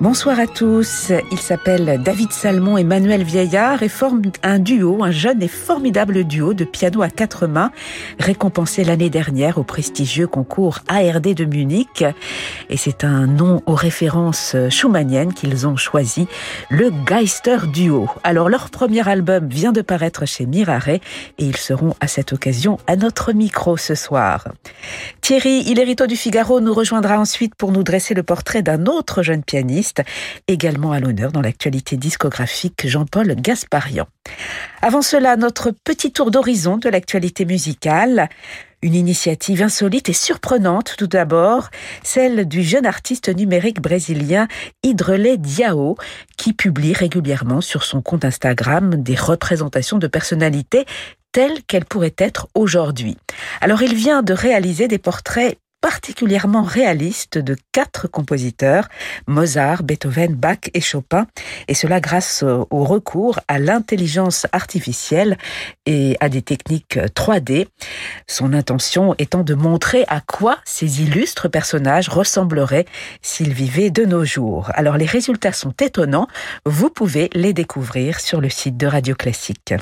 Bonsoir à tous. Il s'appelle David Salmon et Manuel Vieillard et forment un duo, un jeune et formidable duo de piano à quatre mains, récompensé l'année dernière au prestigieux concours ARD de Munich. Et c'est un nom aux références schumanniennes qu'ils ont choisi, le Geister Duo. Alors leur premier album vient de paraître chez Mirare et ils seront à cette occasion à notre micro ce soir. Thierry Hillerito du Figaro nous rejoindra ensuite pour nous dresser le portrait d'un autre jeune pianiste également à l'honneur dans l'actualité discographique Jean-Paul Gasparian. Avant cela, notre petit tour d'horizon de l'actualité musicale. Une initiative insolite et surprenante tout d'abord, celle du jeune artiste numérique brésilien Hidrelé Diao, qui publie régulièrement sur son compte Instagram des représentations de personnalités telles qu'elles pourraient être aujourd'hui. Alors il vient de réaliser des portraits particulièrement réaliste de quatre compositeurs, Mozart, Beethoven, Bach et Chopin, et cela grâce au recours à l'intelligence artificielle et à des techniques 3D. Son intention étant de montrer à quoi ces illustres personnages ressembleraient s'ils vivaient de nos jours. Alors les résultats sont étonnants, vous pouvez les découvrir sur le site de Radio Classique.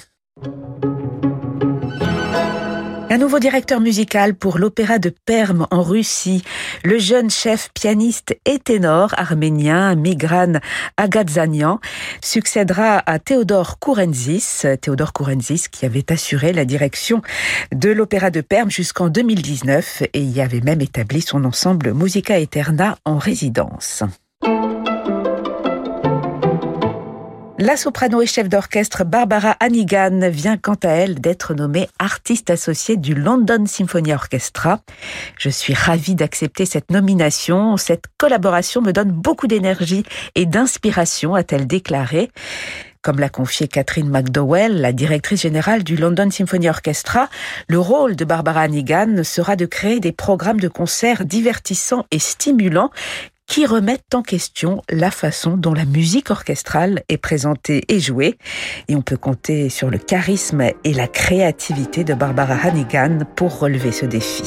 Un nouveau directeur musical pour l'opéra de Perm en Russie. Le jeune chef pianiste et ténor arménien Migran Agadzanian succédera à Théodore Kourenzis. Théodore Kourenzis qui avait assuré la direction de l'opéra de Perm jusqu'en 2019 et y avait même établi son ensemble Musica Eterna en résidence. La soprano et chef d'orchestre Barbara Hannigan vient quant à elle d'être nommée artiste associée du London Symphony Orchestra. Je suis ravie d'accepter cette nomination. Cette collaboration me donne beaucoup d'énergie et d'inspiration, a-t-elle déclaré. Comme l'a confié Catherine McDowell, la directrice générale du London Symphony Orchestra, le rôle de Barbara Hannigan sera de créer des programmes de concerts divertissants et stimulants qui remettent en question la façon dont la musique orchestrale est présentée et jouée. Et on peut compter sur le charisme et la créativité de Barbara Hannigan pour relever ce défi.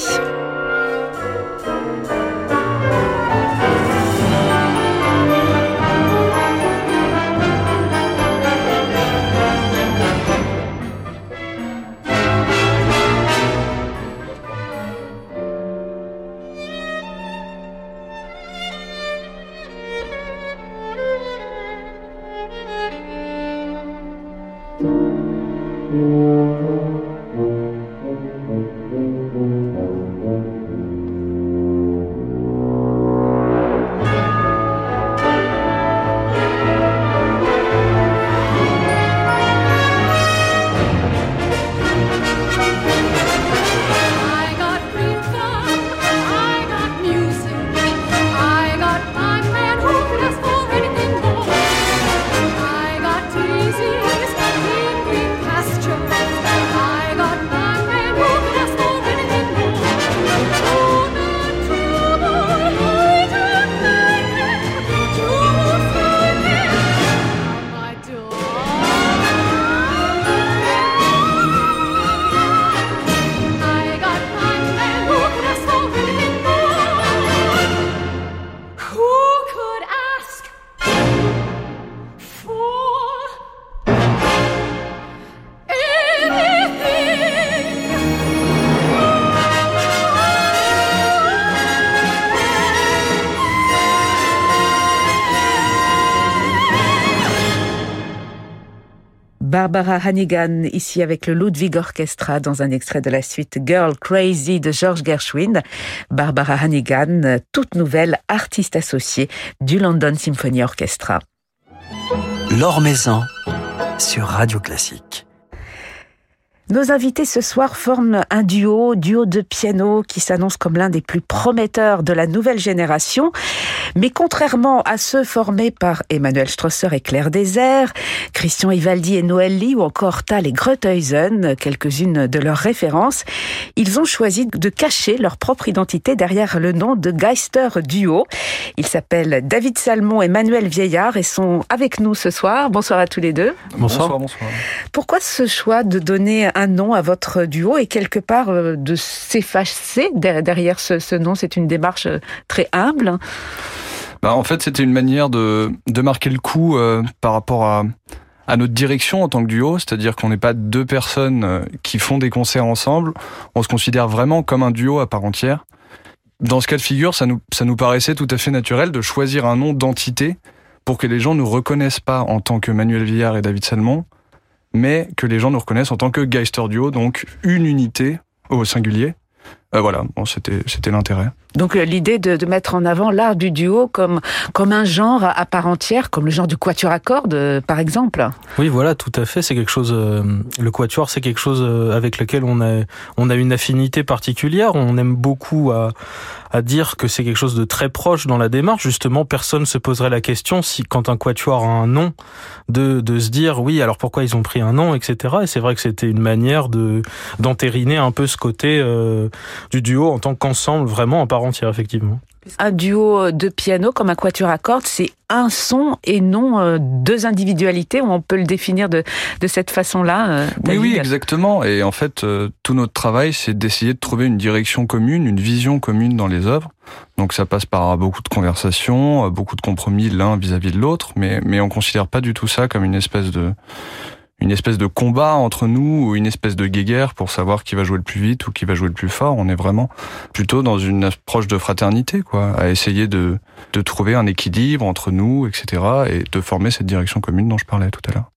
Barbara Hannigan, ici avec le Ludwig Orchestra, dans un extrait de la suite Girl Crazy de George Gershwin. Barbara Hannigan, toute nouvelle artiste associée du London Symphony Orchestra. L'Or Maison sur Radio Classique. Nos invités ce soir forment un duo, duo de piano qui s'annonce comme l'un des plus prometteurs de la nouvelle génération. Mais contrairement à ceux formés par Emmanuel Strosser et Claire Désert, Christian Ivaldi et Noël Lee ou encore Tal et Groteusen, quelques-unes de leurs références, ils ont choisi de cacher leur propre identité derrière le nom de Geister Duo. Ils s'appellent David Salmon et Manuel Vieillard et sont avec nous ce soir. Bonsoir à tous les deux. Bonsoir. bonsoir. Pourquoi ce choix de donner un nom à votre duo et quelque part euh, de s'effacer derrière ce, nom C'est une démarche euh, très humble. Bah, en fait, c'était une manière de, marquer le coup euh, par rapport à, notre direction en tant que duo, c'est-à-dire qu'on n'est pas deux personnes qui font des concerts ensemble, on se considère vraiment comme un duo à part entière. Dans ce cas de figure, ça nous, ça nous paraissait tout à fait naturel de choisir un nom d'entité pour que les gens nous reconnaissent pas en tant que Manuel Villard et David Salmon, mais que les gens nous reconnaissent en tant que Geister Duo, donc une unité au singulier. Euh, voilà, c'était l'intérêt. Donc euh, l'idée de, mettre en avant l'art du duo comme comme un genre à part entière, comme le genre du quatuor à cordes, euh, par exemple. Oui, voilà, tout à fait. C'est quelque chose. le quatuor, c'est quelque chose avec lequel on a on a une affinité particulière. On aime beaucoup à à dire que c'est quelque chose de très proche dans la démarche. Justement, personne se poserait la question si, quand un quatuor a un nom, de, de se dire oui, alors pourquoi ils ont pris un nom, etc. Et c'est vrai que c'était une manière de d'entériner un peu ce côté euh, du duo en tant qu'ensemble, vraiment en part entière, effectivement. Un duo de piano comme un quatuor à cordes, c'est un son et non euh, deux individualités. On peut le définir de, de cette façon-là. Euh, oui, oui, exactement. Et en fait, euh, tout notre travail, c'est d'essayer de trouver une direction commune, une vision commune dans les œuvres. Donc ça passe par beaucoup de conversations, beaucoup de compromis l'un vis-à-vis de l'autre, mais mais on considère pas du tout ça comme une espèce de une espèce de combat entre nous ou une espèce de guéguerre pour savoir qui va jouer le plus vite ou qui va jouer le plus fort. On est vraiment plutôt dans une approche de fraternité, quoi, à essayer de, de trouver un équilibre entre nous, etc., et de former cette direction commune dont je parlais tout à l'heure.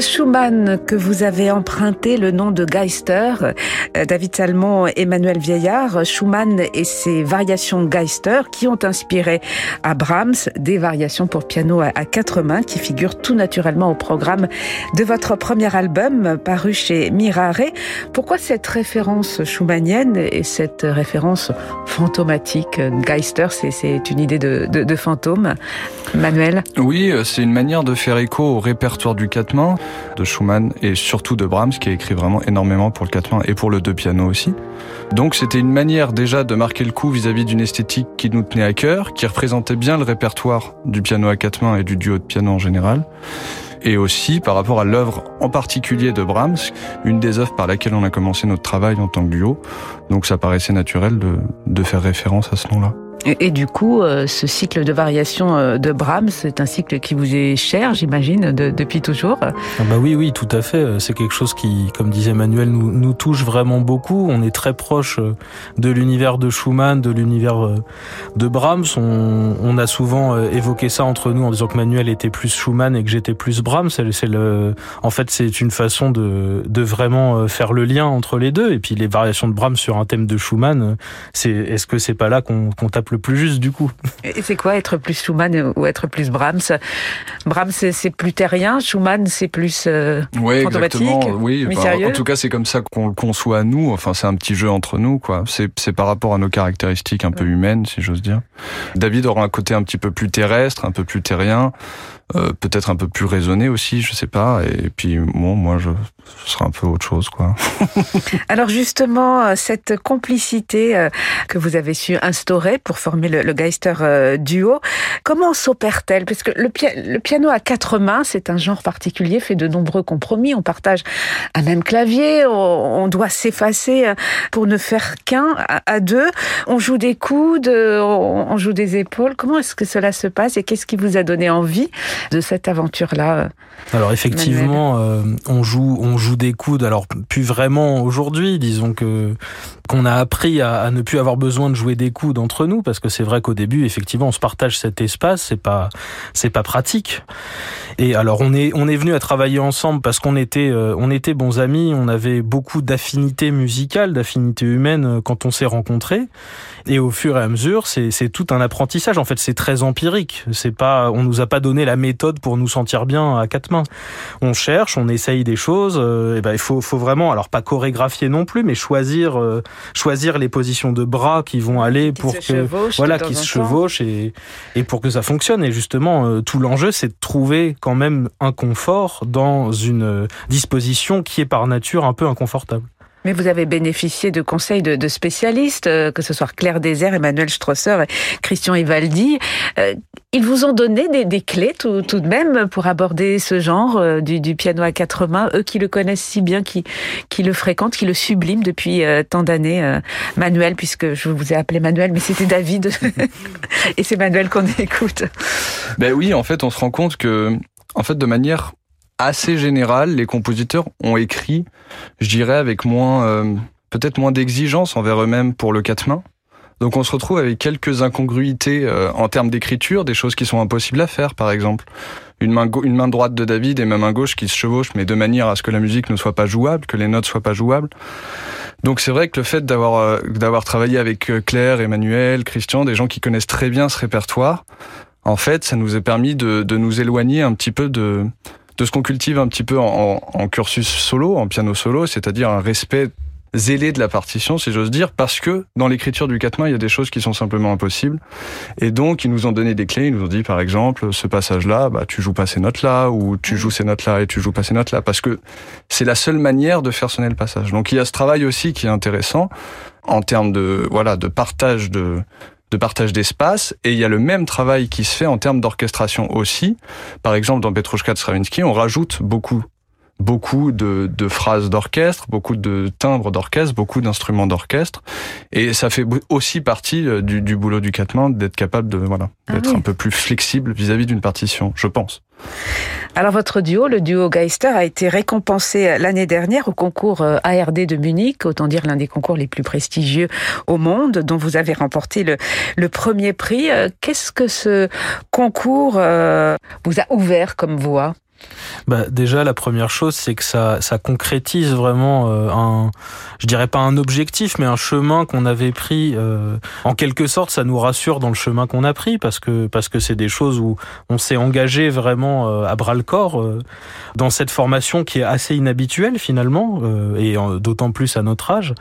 Schumann que vous avez emprunté le nom de Geister. Euh, David Salmon, Emmanuel Vieillard, Schumann et ses variations Geister qui ont inspiré à Brahms des variations pour piano à quatre mains qui figurent tout naturellement au programme de votre premier album paru chez Mirare. Pourquoi cette référence schumannienne et cette référence fantomatique? Geister, c'est une idée de, de, de fantôme. Manuel? Oui, euh, c'est une manière de faire écho au répertoire du quatre mains de Schumann et surtout de Brahms qui a écrit vraiment énormément pour le quatre mains et pour le deux piano aussi. Donc c'était une manière déjà de marquer le coup vis-à-vis d'une esthétique qui nous tenait à cœur, qui représentait bien le répertoire du piano à quatre mains et du duo de piano en général et aussi par rapport à l'œuvre en particulier de Brahms, une des œuvres par laquelle on a commencé notre travail en tant que duo. Donc ça paraissait naturel de, de faire référence à ce nom-là. Et, du coup, euh, ce cycle de variation euh, de Brahms, c'est un cycle qui vous est cher, j'imagine, depuis toujours. Ah bah oui, oui, tout à fait. C'est quelque chose qui, comme disait Manuel, nous, touche vraiment beaucoup. On est très proche de l'univers de Schumann, de l'univers de Brahms. On, a souvent évoqué ça entre nous en disant que Manuel était plus Schumann et que j'étais plus Brahms. En fait, c'est une façon de, de vraiment faire le lien entre les deux. Et puis les variations de Brahms sur un thème de Schumann, c'est, est-ce que c'est pas là qu'on tape le plus juste du coup. Et c'est quoi être plus Schumann ou être plus Brahms? Brahms c'est plus terrien, Schumann c'est plus euh, oui, exactement. Oui, en tout cas c'est comme ça qu'on le conçoit nous. Enfin c'est un petit jeu entre nous quoi. C'est par rapport à nos caractéristiques un peu humaines si j'ose dire. David aura un côté un petit peu plus terrestre, un peu plus terrien. Euh, peut-être un peu plus raisonné aussi, je sais pas. Et puis bon, moi, je ce sera un peu autre chose, quoi. Alors justement, euh, cette complicité euh, que vous avez su instaurer pour former le, Geister duo, comment s'opère-t-elle? Parce que le, piano à quatre mains, c'est un genre particulier, fait de nombreux compromis. On partage un même clavier, on, doit s'effacer pour ne faire qu'un à, deux. On joue des coudes, on, on joue des épaules. Comment est-ce que cela se passe et qu'est-ce qui vous a donné envie de cette aventure-là euh, Alors effectivement, euh, on joue on joue des coudes. Alors plus vraiment aujourd'hui, disons que qu'on a appris à, ne plus avoir besoin de jouer des coudes entre nous parce que c'est vrai qu'au début, effectivement, on se partage cet espace. C'est pas c'est pas pratique. Et alors on est on est venu à travailler ensemble parce qu'on était euh, on était bons amis. On avait beaucoup d'affinités musicales, d'affinités humaines quand on s'est rencontrés. Et au fur et à mesure, c'est c'est tout un apprentissage. En fait, c'est très empirique. C'est pas on nous a pas donné la méthode pour nous sentir bien à quatre mains. On cherche, on essaye des choses. Euh, et ben il faut, faut vraiment, alors pas chorégraphier non plus, mais choisir, euh, choisir les positions de bras qui vont aller pour que, voilà, qui se chevauchent et, et pour que ça fonctionne. Et justement, euh, tout l'enjeu, c'est de trouver quand même un confort dans une disposition qui est par nature un peu inconfortable. Mais vous avez bénéficié de conseils de, de spécialistes, euh, que ce soit Claire Désert, Emmanuel Strosser, Christian Ivaldi. Euh, ils vous ont donné des, des clés tout, tout, de même pour aborder ce genre euh, du, du, piano à quatre mains, eux qui le connaissent si bien, qui, qui le fréquentent, qui le subliment depuis tant d'années. Manuel, puisque je vous ai appelé Manuel, mais c'était David. Et c'est Manuel qu'on écoute. Ben oui, en fait, on se rend compte que, en fait, de manière assez général, les compositeurs ont écrit, je dirais, avec moins, euh, peut-être moins d'exigence envers eux-mêmes pour le quatre mains. Donc on se retrouve avec quelques incongruités euh, en termes d'écriture, des choses qui sont impossibles à faire, par exemple. Une main, une main droite de David et ma main gauche qui se chevauchent, mais de manière à ce que la musique ne soit pas jouable, que les notes soient pas jouables. Donc c'est vrai que le fait d'avoir euh, travaillé avec Claire, Emmanuel, Christian, des gens qui connaissent très bien ce répertoire, en fait, ça nous a permis de, de nous éloigner un petit peu de ce qu'on cultive un petit peu en, en, cursus solo, en piano solo, c'est-à-dire un respect zélé de la partition, si j'ose dire, parce que dans l'écriture du quatre mains, il y a des choses qui sont simplement impossibles. Et donc, ils nous ont donné des clés. Ils nous ont dit, par exemple, ce passage-là, bah, tu joues pas ces notes-là, ou tu joues ces notes-là et tu joues pas ces notes-là, parce que c'est la seule manière de faire sonner le passage. Donc, il y a ce travail aussi qui est intéressant en termes de, voilà, de partage de, de partage d'espace et il y a le même travail qui se fait en termes d'orchestration aussi. Par exemple, dans Petrushka de Stravinsky, on rajoute beaucoup beaucoup de, de phrases d'orchestre, beaucoup de timbres d'orchestre, beaucoup d'instruments d'orchestre, et ça fait aussi partie euh, du, du boulot du mains d'être capable de voilà ah d'être un peu plus flexible vis-à-vis d'une partition, je pense. Alors votre duo, le duo Geister, a été récompensé l'année dernière au concours euh, ARD de Munich, autant dire l'un des concours les plus prestigieux au monde, dont vous avez remporté le, le premier prix. Euh, qu'est-ce que ce concours euh, vous a ouvert comme voie? Bah, déjà, la première chose, c'est que ça, ça concrétise vraiment euh, un, je dirais pas un objectif, mais un chemin qu'on avait pris. Euh, en quelque sorte, ça nous rassure dans le chemin qu'on a pris parce que parce que c'est des choses où on s'est engagé vraiment euh, à bras le corps dans cette formation qui est assez inhabituelle finalement et d'autant plus à notre âge.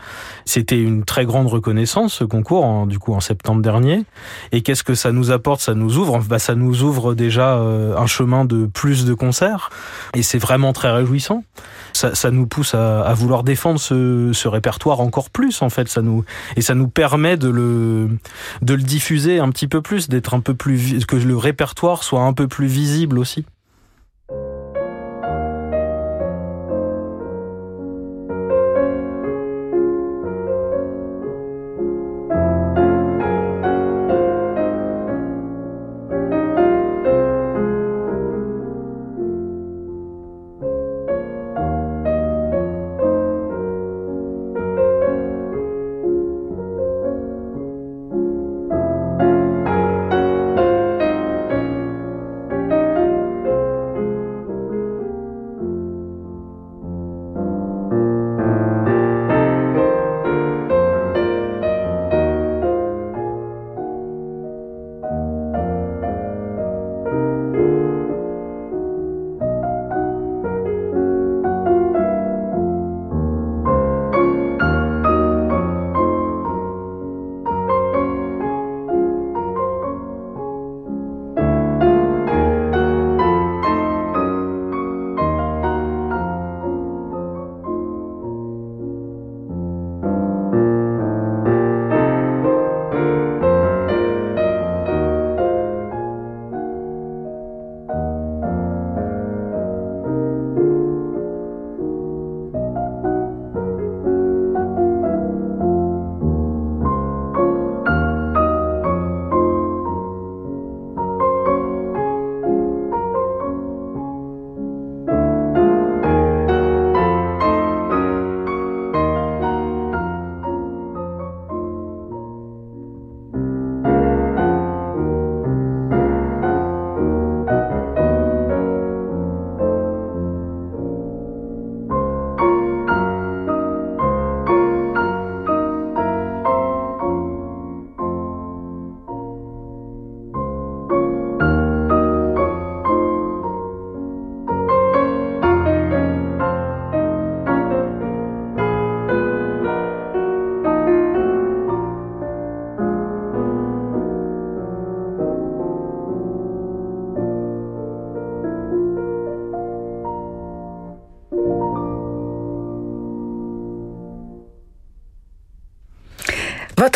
C'était une très grande reconnaissance ce concours, en, du coup en septembre dernier. Et qu'est-ce que ça nous apporte? Ça nous ouvre, bah, ça nous ouvre déjà un chemin de plus de concerts et c'est vraiment très réjouissant. Ça, nous pousse à, à, vouloir défendre ce, ce, répertoire encore plus, en fait. Ça nous, et ça nous permet de le, de le diffuser un petit peu plus, d'être un peu plus, que le répertoire soit un peu plus visible aussi.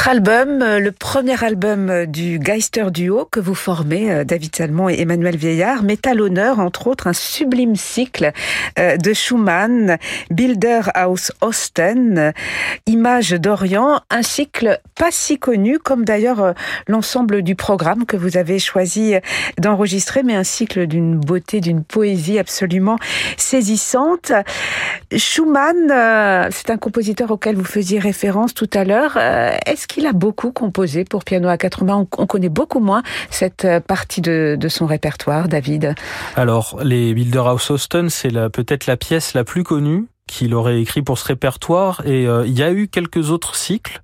Votre album, euh, le premier album euh, du Geister Duo que vous formez, euh, David Salmon et Emmanuel Vieillard, met à l'honneur, entre autres, un sublime cycle de Schumann, Builder House Osten, Images d'Orient, un cycle pas si connu, comme d'ailleurs l'ensemble du programme que vous avez choisi d'enregistrer, mais un cycle d'une beauté, d'une poésie absolument saisissante. Schumann, c'est un compositeur auquel vous faisiez référence tout à l'heure est-ce qu'il a beaucoup composé pour piano à quatre mains on, connaît beaucoup moins cette euh, partie de, son répertoire, David. Alors, les House Austin, c'est peut-être la pièce la plus connue qu'il aurait écrit pour ce répertoire. Et euh, il y a eu quelques autres cycles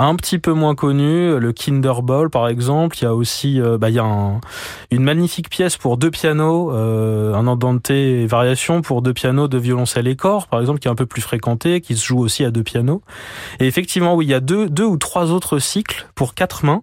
un petit peu moins connus le Kinderball par exemple. Il y a aussi euh, bah, il y a une magnifique pièce pour deux pianos euh, un andante variation pour deux pianos de violoncelle et corps par exemple qui est un peu plus fréquenté qui se joue aussi à deux pianos. Et effectivement oui il y a deux deux ou trois autres cycles pour quatre mains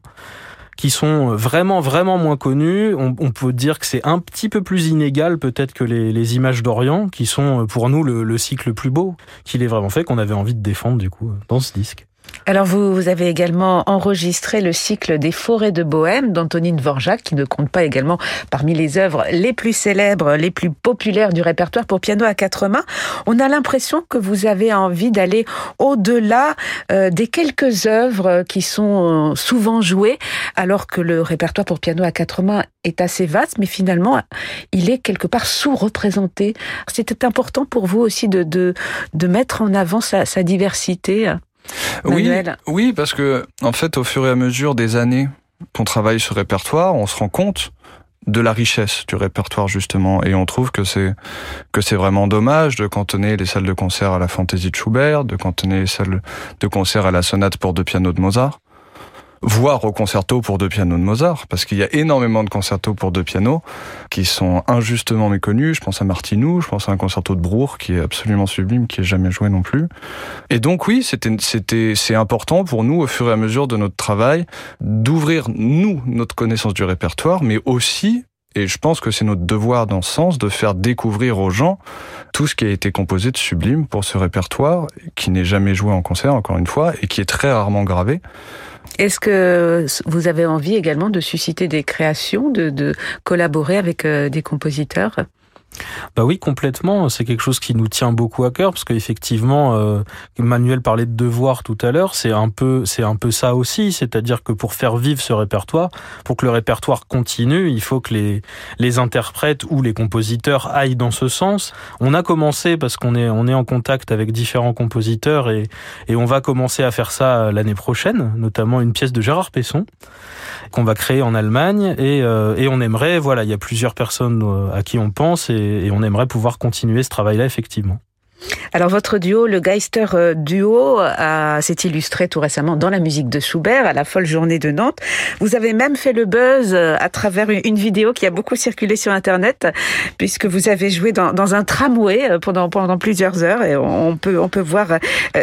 qui sont vraiment vraiment moins connus. On, peut dire que c'est un petit peu plus inégal peut-être que les, images d'Orient, qui sont pour nous le, le cycle le plus beau qu'il est vraiment fait, qu'on avait envie de défendre du coup dans ce disque. Alors vous, vous, avez également enregistré le cycle des forêts de Bohème d'Antonine Vorjak, qui ne compte pas également parmi les œuvres les plus célèbres, les plus populaires du répertoire pour piano à quatre mains. On a l'impression que vous avez envie d'aller au-delà euh, des quelques œuvres qui sont euh, souvent jouées, alors que le répertoire pour piano à quatre mains est assez vaste, mais finalement, il est quelque part sous-représenté. C'était important pour vous aussi de, de, de mettre en avant sa, sa diversité? Oui, oui, parce que en fait, au fur et à mesure des années qu'on travaille ce répertoire, on se rend compte de la richesse du répertoire justement et on trouve que c'est que c'est vraiment dommage de cantonner les salles de concert à la fantaisie de Schubert, de cantonner les salles de concert à la sonate pour deux pianos de Mozart voire au concerto pour deux pianos de Mozart, parce qu'il y a énormément de concertos pour deux pianos qui sont injustement méconnus. Je pense à Martinou, je pense à un concerto de Brour qui est absolument sublime, qui est jamais joué non plus. Et donc oui, c'était, c'était, c'est important pour nous au fur et à mesure de notre travail d'ouvrir nous notre connaissance du répertoire, mais aussi et je pense que c'est notre devoir dans ce sens de faire découvrir aux gens tout ce qui a été composé de sublime pour ce répertoire, qui n'est jamais joué en concert, encore une fois, et qui est très rarement gravé. Est-ce que vous avez envie également de susciter des créations, de, de collaborer avec euh, des compositeurs? Bah oui, complètement. C'est quelque chose qui nous tient beaucoup à cœur parce qu'effectivement, euh, Manuel parlait de devoir tout à l'heure. C'est un peu, c'est un peu ça aussi. C'est-à-dire que pour faire vivre ce répertoire, pour que le répertoire continue, il faut que les les interprètes ou les compositeurs aillent dans ce sens. On a commencé parce qu'on est on est en contact avec différents compositeurs et et on va commencer à faire ça l'année prochaine, notamment une pièce de Gérard Pesson qu'on va créer en Allemagne et, euh, et on aimerait voilà il y a plusieurs personnes euh, à qui on pense et et, on aimerait pouvoir continuer ce travail-là effectivement. Alors votre duo, le Geister euh, Duo, s'est illustré tout récemment dans la musique de Schubert à la folle journée de Nantes. Vous avez même fait le buzz euh, à travers une vidéo qui a beaucoup circulé sur Internet, puisque vous avez joué dans, un tramway euh, pendant plusieurs heures et on peut on peut voir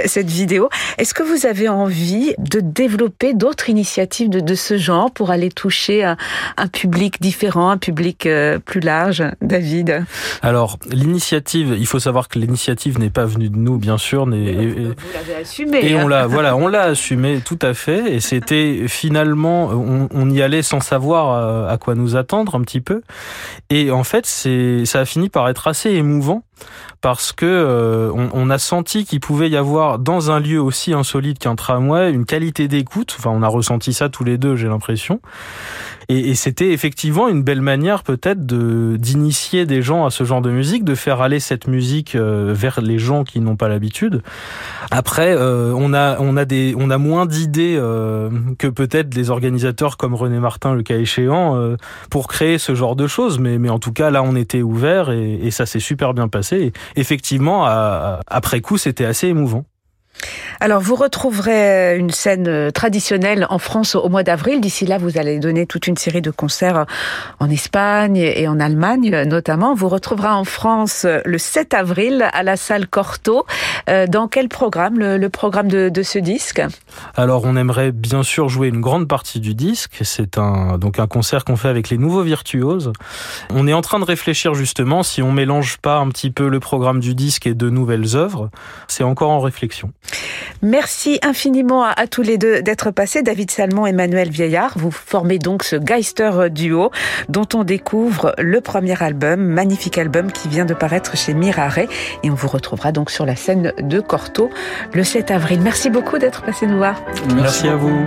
cette vidéo. Est-ce que vous avez envie de développer d'autres initiatives de, de, ce genre pour aller toucher un, un public différent, un public plus large, David? Alors l'initiative, il faut savoir que l'initiative n'est pas venu de nous, bien sûr. et, vous l'avez assumé. Et on hein. l'a, voilà, on l'a assumé tout à fait. Et c'était finalement, on, on, y allait sans savoir euh, à, quoi nous attendre un petit peu. Et en fait, c'est, ça a fini par être assez émouvant parce que euh, on, a senti qu'il pouvait y avoir dans un lieu aussi insolite qu'un tramway une qualité d'écoute. Enfin, on a ressenti ça tous les deux, j'ai l'impression. Et, c'était effectivement une belle manière peut-être d'initier des gens à ce genre de musique, de faire aller cette musique euh, vers les gens qui n'ont pas l'habitude. Après, euh, on a on a des on a moins d'idées que peut-être des organisateurs comme René Martin, le cas échéant, pour créer ce genre de choses. Mais en tout cas là, on était ouvert et ça s'est super bien passé. Effectivement, après coup, c'était assez émouvant. Alors, vous retrouverez une scène euh, traditionnelle en France au mois d'avril. D'ici là, vous allez donner toute une série de concerts en Espagne et en Allemagne notamment. Vous retrouverez en France le 7 avril à la salle Corto. Euh, dans quel programme, le, programme de, de, ce disque? Alors, on aimerait bien sûr jouer une grande partie du disque. C'est un, donc un concert qu'on fait avec les nouveaux virtuoses. On est en train de réfléchir justement si on mélange pas un petit peu le programme du disque et de nouvelles œuvres. C'est encore en réflexion. Merci infiniment à, tous les deux d'être passés. David Salmon et Manuel Vieillard, vous formez donc ce Geister duo dont on découvre le premier album, magnifique album qui vient de paraître chez Mirare et on vous retrouvera donc sur la scène de Corto le 7 avril. Merci beaucoup d'être passé nous voir. Merci, à vous.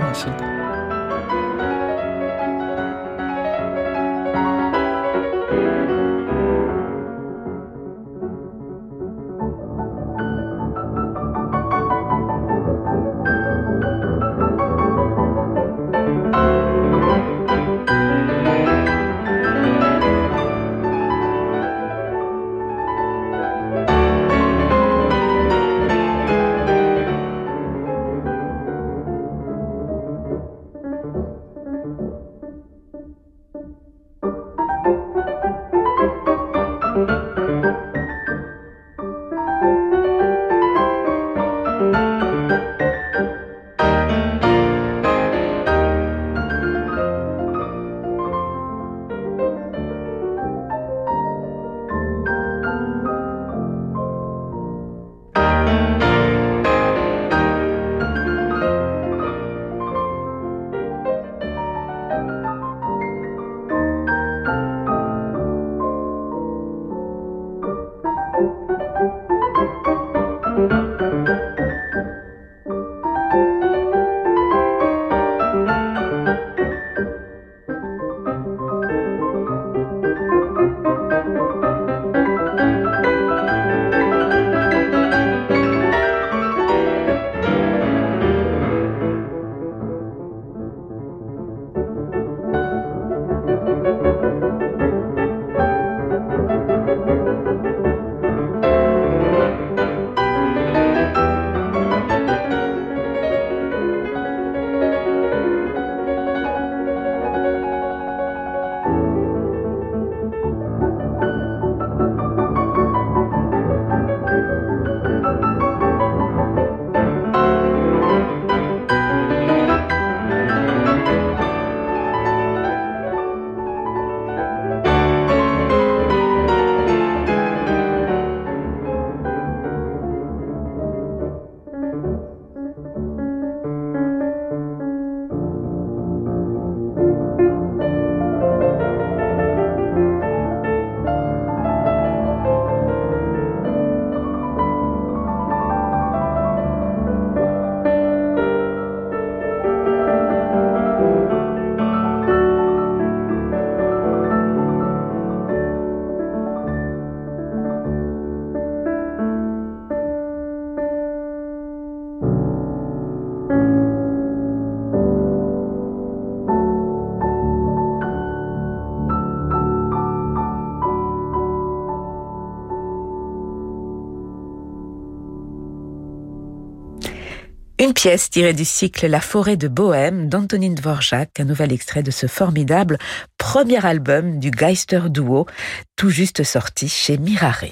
Une pièce tirée du cycle La forêt de Bohème d'Antonine Dvorak, un nouvel extrait de ce formidable premier album du Geister Duo, tout juste sorti chez Mirare.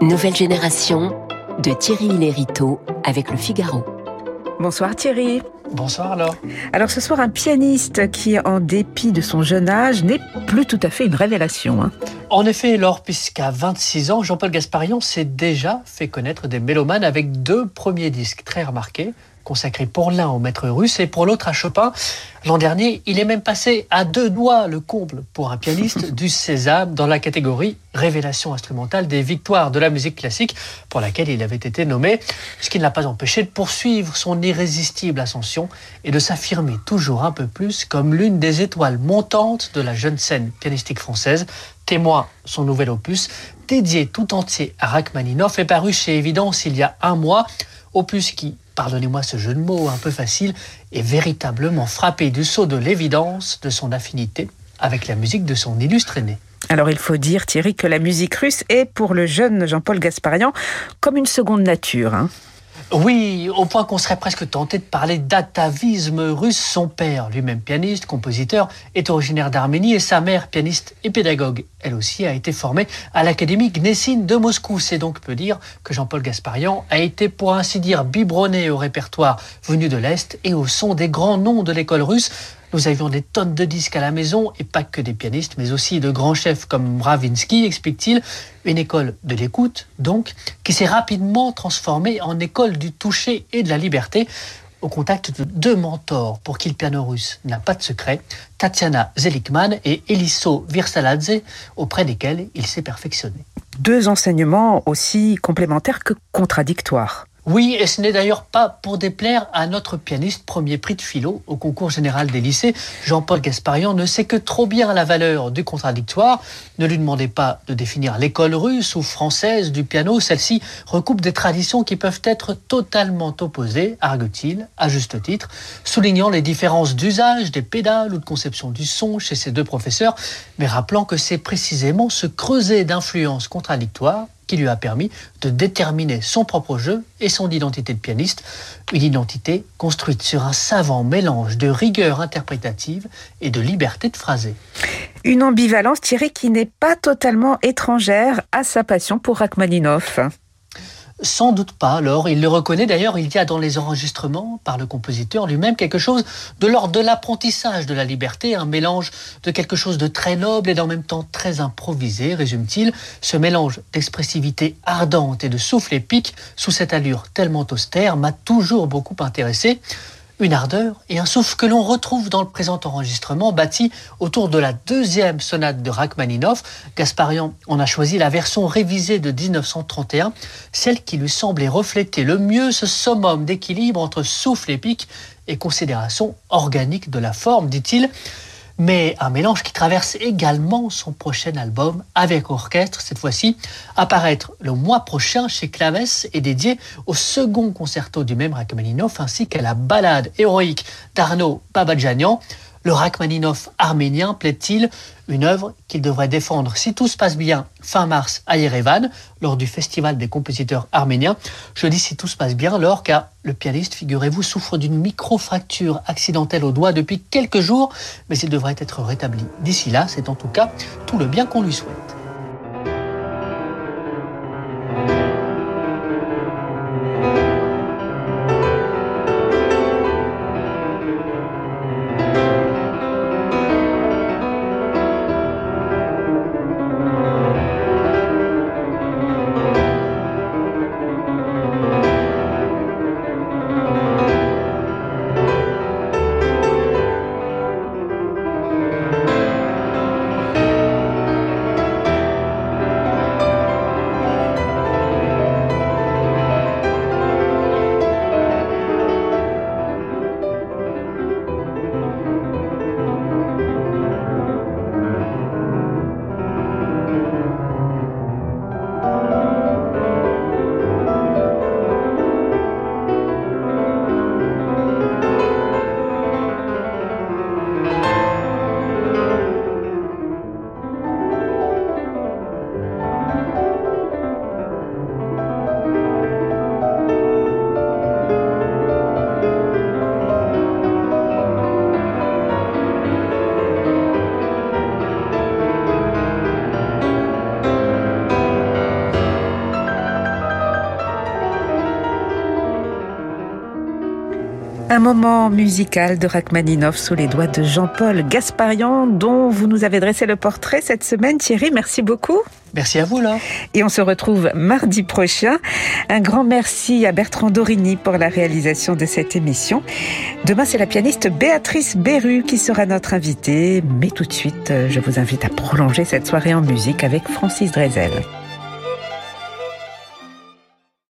Nouvelle génération de Thierry Lériteau avec le Figaro. Bonsoir Thierry. Bonsoir alors. Alors ce soir, un pianiste qui, en dépit de son jeune âge, n'est plus tout à fait une révélation. Hein. En effet, Laure, puisqu'à 26 ans, Jean-Paul Gasparian s'est déjà fait connaître des mélomanes avec deux premiers disques très remarqués consacré pour l'un au maître russe et pour l'autre à Chopin. L'an dernier, il est même passé à deux doigts le comble pour un pianiste du Sésame dans la catégorie Révélation instrumentale des victoires de la musique classique pour laquelle il avait été nommé, ce qui ne l'a pas empêché de poursuivre son irrésistible ascension et de s'affirmer toujours un peu plus comme l'une des étoiles montantes de la jeune scène pianistique française. Témoin son nouvel opus, dédié tout entier à Rachmaninoff, est paru chez Évidence il y a un mois, opus qui pardonnez-moi ce jeu de mots un peu facile, est véritablement frappé du saut de l'évidence de son affinité avec la musique de son illustre aîné. Alors il faut dire, Thierry, que la musique russe est pour le jeune Jean-Paul Gasparian comme une seconde nature. Hein. Oui, au point qu'on serait presque tenté de parler d'atavisme russe. Son père, lui-même pianiste, compositeur, est originaire d'Arménie et sa mère, pianiste et pédagogue, elle aussi a été formée à l'Académie Gnessine de Moscou. C'est donc peu dire que Jean-Paul Gasparian a été, pour ainsi dire, biberonné au répertoire venu de l'Est et au son des grands noms de l'école russe, Nous avions des tonnes de disques à la maison, et pas que des pianistes, mais aussi de grands chefs comme Bravinsky, explique-t-il. Une école de l'écoute, donc, qui s'est rapidement transformée en école du toucher et de la liberté au contact de deux mentors pour qui le piano russe n'a pas de secret, Tatiana Zelikman et Eliso Virsaladze, auprès desquels il s'est perfectionné. Deux enseignements aussi complémentaires que contradictoires. Oui, et ce n'est d'ailleurs pas pour déplaire à notre pianiste premier prix de philo au concours général des lycées. Jean-Paul Gasparian ne sait que trop bien la valeur du contradictoire. Ne lui demandez pas de définir l'école russe ou française du piano. Celle-ci recoupe des traditions qui peuvent être totalement opposées, argue-t-il, à juste titre, soulignant les différences d'usage des pédales ou de conception du son chez ces deux professeurs, mais rappelant que c'est précisément ce creuset d'influences contradictoires qui lui a permis de déterminer son propre jeu et son identité de pianiste, une identité construite sur un savant mélange de rigueur interprétative et de liberté de phraser. Une ambivalence, tirée qui n'est pas totalement étrangère à sa passion pour Rachmaninoff. Sans doute pas, alors. Il le reconnaît d'ailleurs, il y a dans les enregistrements, par le compositeur lui-même, quelque chose de l'ordre de l'apprentissage de la liberté, un mélange de quelque chose de très noble et d'en même temps très improvisé, résume-t-il. Ce mélange d'expressivité ardente et de souffle épique, sous cette allure tellement austère, m'a toujours beaucoup intéressé une ardeur et un souffle que l'on retrouve dans le présent enregistrement bâti autour de la deuxième sonate de Rachmaninoff. Gasparian en a choisi la version révisée de 1931, celle qui lui semblait refléter le mieux ce summum d'équilibre entre souffle épique et considération organique de la forme, dit-il mais un mélange qui traverse également son prochain album avec orchestre, cette fois-ci, apparaître le mois prochain chez Claves et dédié au second concerto du même Rachmaninoff ainsi qu'à la ballade héroïque d'Arnaud Babadjanian. Le Rachmaninoff arménien plaide-t-il une œuvre qu'il devrait défendre si tout se passe bien fin mars à Yerevan lors du festival des compositeurs arméniens. Je dis si tout se passe bien alors car le pianiste, figurez-vous, souffre d'une micro-fracture accidentelle au doigt depuis quelques jours, mais il devrait être rétabli. D'ici là, c'est en tout cas tout le bien qu'on lui souhaite. Moment musical de Rachmaninoff sous les doigts de Jean-Paul Gasparian, dont vous nous avez dressé le portrait cette semaine. Thierry, merci beaucoup. Merci à vous, là. Et on se retrouve mardi prochain. Un grand merci à Bertrand Dorini pour la réalisation de cette émission. Demain, c'est la pianiste Béatrice Beru qui sera notre invitée. Mais tout de suite, je vous invite à prolonger cette soirée en musique avec Francis Drezel.